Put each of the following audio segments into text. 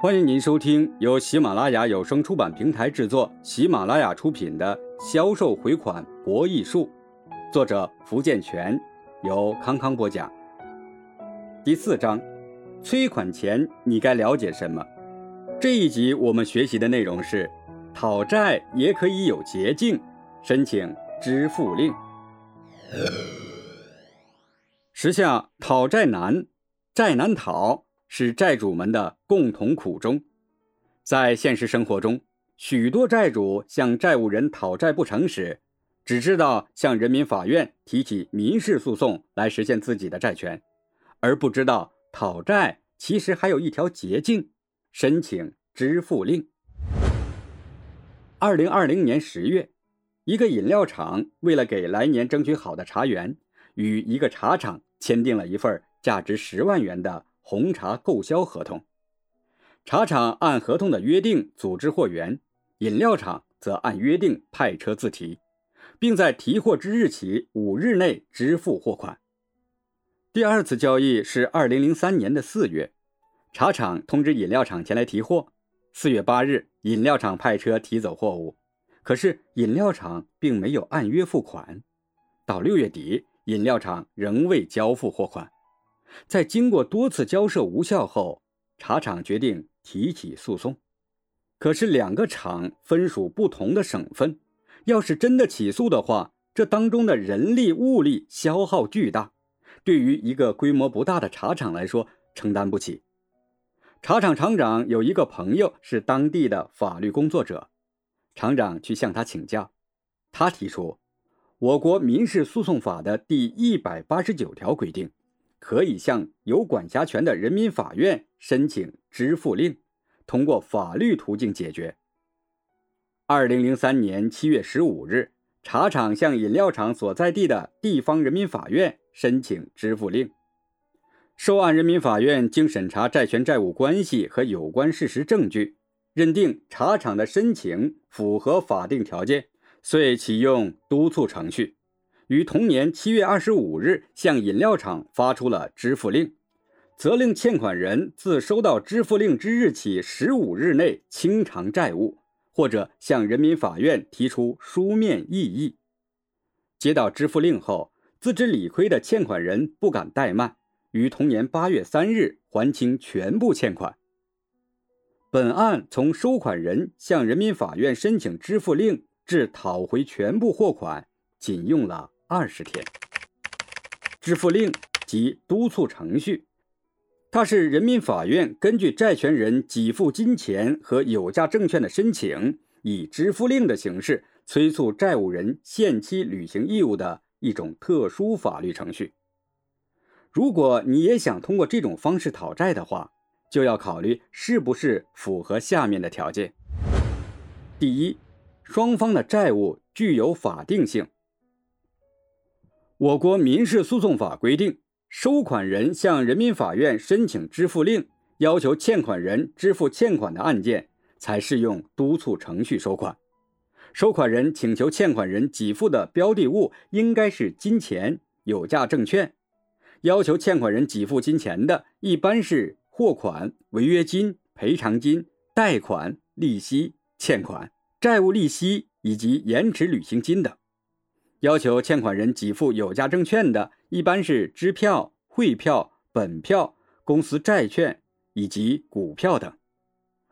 欢迎您收听由喜马拉雅有声出版平台制作、喜马拉雅出品的《销售回款博弈术》，作者福建泉，由康康播讲。第四章，催款前你该了解什么？这一集我们学习的内容是：讨债也可以有捷径，申请支付令。时下讨债难，债难讨。是债主们的共同苦衷。在现实生活中，许多债主向债务人讨债不成时，只知道向人民法院提起民事诉讼来实现自己的债权，而不知道讨债其实还有一条捷径——申请支付令。二零二零年十月，一个饮料厂为了给来年争取好的茶园，与一个茶厂签订了一份价值十万元的。红茶购销合同，茶厂按合同的约定组织货源，饮料厂则按约定派车自提，并在提货之日起五日内支付货款。第二次交易是二零零三年的四月，茶厂通知饮料厂前来提货。四月八日，饮料厂派车提走货物，可是饮料厂并没有按约付款。到六月底，饮料厂仍未交付货款。在经过多次交涉无效后，茶厂决定提起诉讼。可是两个厂分属不同的省份，要是真的起诉的话，这当中的人力物力消耗巨大，对于一个规模不大的茶厂来说承担不起。茶厂厂长有一个朋友是当地的法律工作者，厂长去向他请教，他提出，我国民事诉讼法的第一百八十九条规定。可以向有管辖权的人民法院申请支付令，通过法律途径解决。二零零三年七月十五日，茶厂向饮料厂所在地的地方人民法院申请支付令。受案人民法院经审查债权债务关系和有关事实证据，认定茶厂的申请符合法定条件，遂启用督促程序。于同年七月二十五日向饮料厂发出了支付令，责令欠款人自收到支付令之日起十五日内清偿债务，或者向人民法院提出书面异议。接到支付令后，自知理亏的欠款人不敢怠慢，于同年八月三日还清全部欠款。本案从收款人向人民法院申请支付令至讨回全部货款，仅用了。二十天，支付令及督促程序，它是人民法院根据债权人给付金钱和有价证券的申请，以支付令的形式催促债务人限期履行义务的一种特殊法律程序。如果你也想通过这种方式讨债的话，就要考虑是不是符合下面的条件：第一，双方的债务具有法定性。我国民事诉讼法规定，收款人向人民法院申请支付令，要求欠款人支付欠款的案件，才适用督促程序收款。收款人请求欠款人给付的标的物应该是金钱、有价证券。要求欠款人给付金钱的，一般是货款、违约金、赔偿金、贷款、利息、欠款、债务利息以及延迟履行金等。要求欠款人给付有价证券的，一般是支票、汇票、本票、公司债券以及股票等；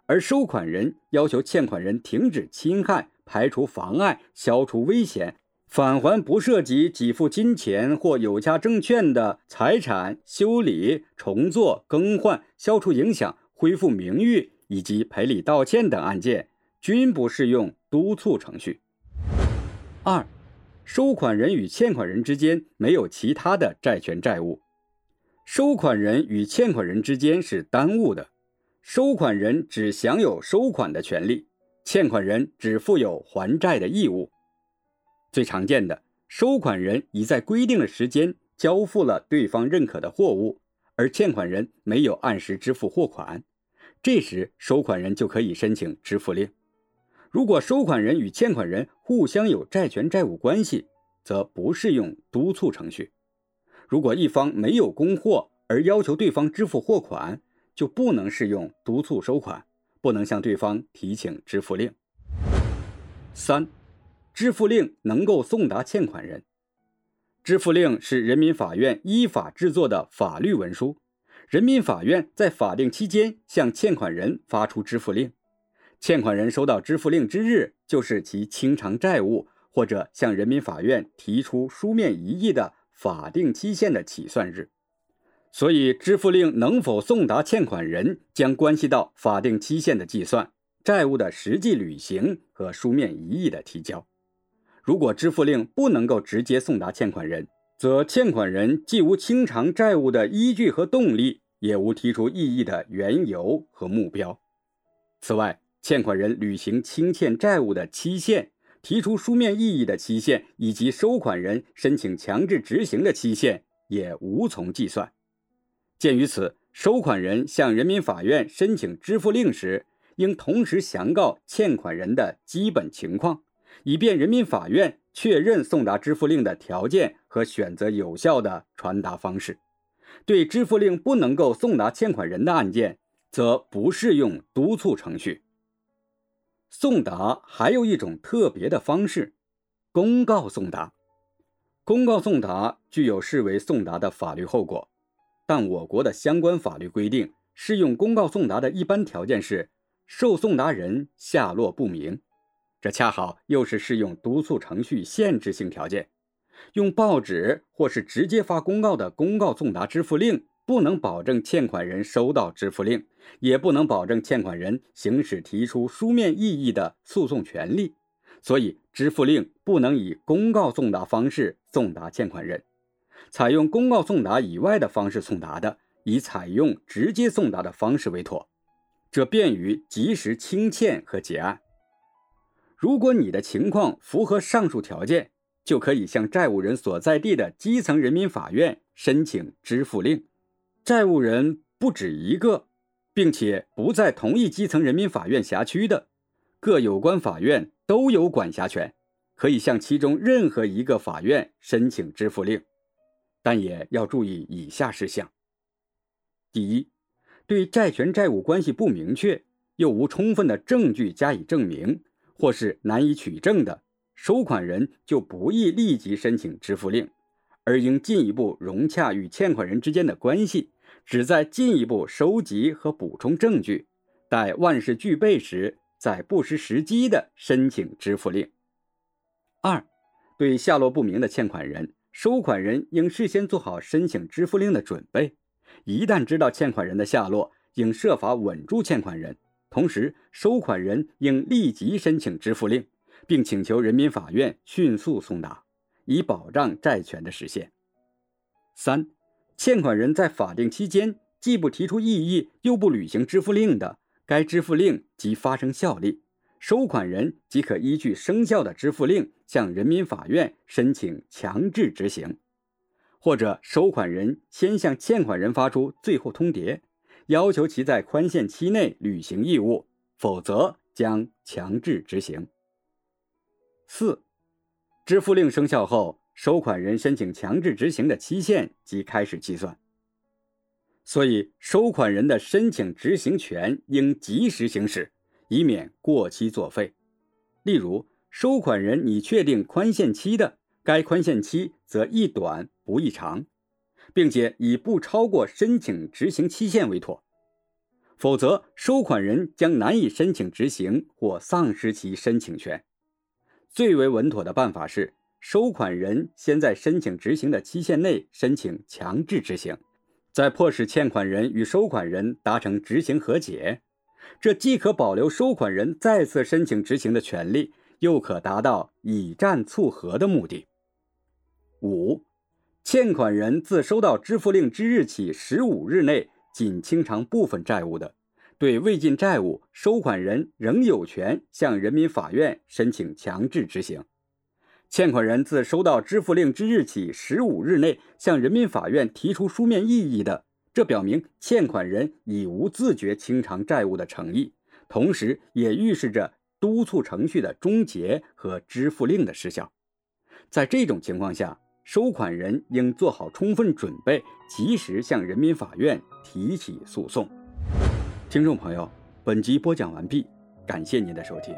而收款人要求欠款人停止侵害、排除妨碍、消除危险、返还不涉及给付金钱或有价证券的财产、修理、重做、更换、消除影响、恢复名誉以及赔礼道歉等案件，均不适用督促程序。二。收款人与欠款人之间没有其他的债权债务，收款人与欠款人之间是单务的，收款人只享有收款的权利，欠款人只负有还债的义务。最常见的，收款人已在规定的时间交付了对方认可的货物，而欠款人没有按时支付货款，这时收款人就可以申请支付令。如果收款人与欠款人互相有债权债务关系，则不适用督促程序。如果一方没有供货而要求对方支付货款，就不能适用督促收款，不能向对方提请支付令。三，支付令能够送达欠款人。支付令是人民法院依法制作的法律文书，人民法院在法定期间向欠款人发出支付令，欠款人收到支付令之日，就是其清偿债务或者向人民法院提出书面异议的法定期限的起算日。所以，支付令能否送达欠款人，将关系到法定期限的计算。债务的实际履行和书面异议的提交，如果支付令不能够直接送达欠款人，则欠款人既无清偿债务的依据和动力，也无提出异议的缘由和目标。此外，欠款人履行清欠债务的期限、提出书面异议的期限以及收款人申请强制执行的期限也无从计算。鉴于此，收款人向人民法院申请支付令时，应同时详告欠款人的基本情况，以便人民法院确认送达支付令的条件和选择有效的传达方式。对支付令不能够送达欠款人的案件，则不适用督促程序。送达还有一种特别的方式——公告送达。公告送达具有视为送达的法律后果，但我国的相关法律规定，适用公告送达的一般条件是。受送达人下落不明，这恰好又是适用督促程序限制性条件。用报纸或是直接发公告的公告送达支付令，不能保证欠款人收到支付令，也不能保证欠款人行使提出书面异议的诉讼权利。所以，支付令不能以公告送达方式送达欠款人。采用公告送达以外的方式送达的，以采用直接送达的方式为妥。这便于及时清欠和结案。如果你的情况符合上述条件，就可以向债务人所在地的基层人民法院申请支付令。债务人不止一个，并且不在同一基层人民法院辖区的，各有关法院都有管辖权，可以向其中任何一个法院申请支付令。但也要注意以下事项：第一，对债权债务关系不明确，又无充分的证据加以证明，或是难以取证的，收款人就不宜立即申请支付令，而应进一步融洽与欠款人之间的关系，只在进一步收集和补充证据，待万事俱备时，再不失时机的申请支付令。二，对下落不明的欠款人，收款人应事先做好申请支付令的准备。一旦知道欠款人的下落，应设法稳住欠款人。同时，收款人应立即申请支付令，并请求人民法院迅速送达，以保障债权的实现。三、欠款人在法定期间既不提出异议，又不履行支付令的，该支付令即发生效力，收款人即可依据生效的支付令向人民法院申请强制执行。或者收款人先向欠款人发出最后通牒，要求其在宽限期内履行义务，否则将强制执行。四、支付令生效后，收款人申请强制执行的期限即开始计算。所以，收款人的申请执行权应及时行使，以免过期作废。例如，收款人拟确定宽限期的。该宽限期则宜短不宜长，并且以不超过申请执行期限为妥，否则收款人将难以申请执行或丧失其申请权。最为稳妥的办法是，收款人先在申请执行的期限内申请强制执行，再迫使欠款人与收款人达成执行和解。这既可保留收款人再次申请执行的权利，又可达到以战促和的目的。五，欠款人自收到支付令之日起十五日内仅清偿部分债务的，对未尽债务，收款人仍有权向人民法院申请强制执行。欠款人自收到支付令之日起十五日内向人民法院提出书面异议的，这表明欠款人已无自觉清偿债务的诚意，同时也预示着督促程序的终结和支付令的失效。在这种情况下，收款人应做好充分准备，及时向人民法院提起诉讼。听众朋友，本集播讲完毕，感谢您的收听。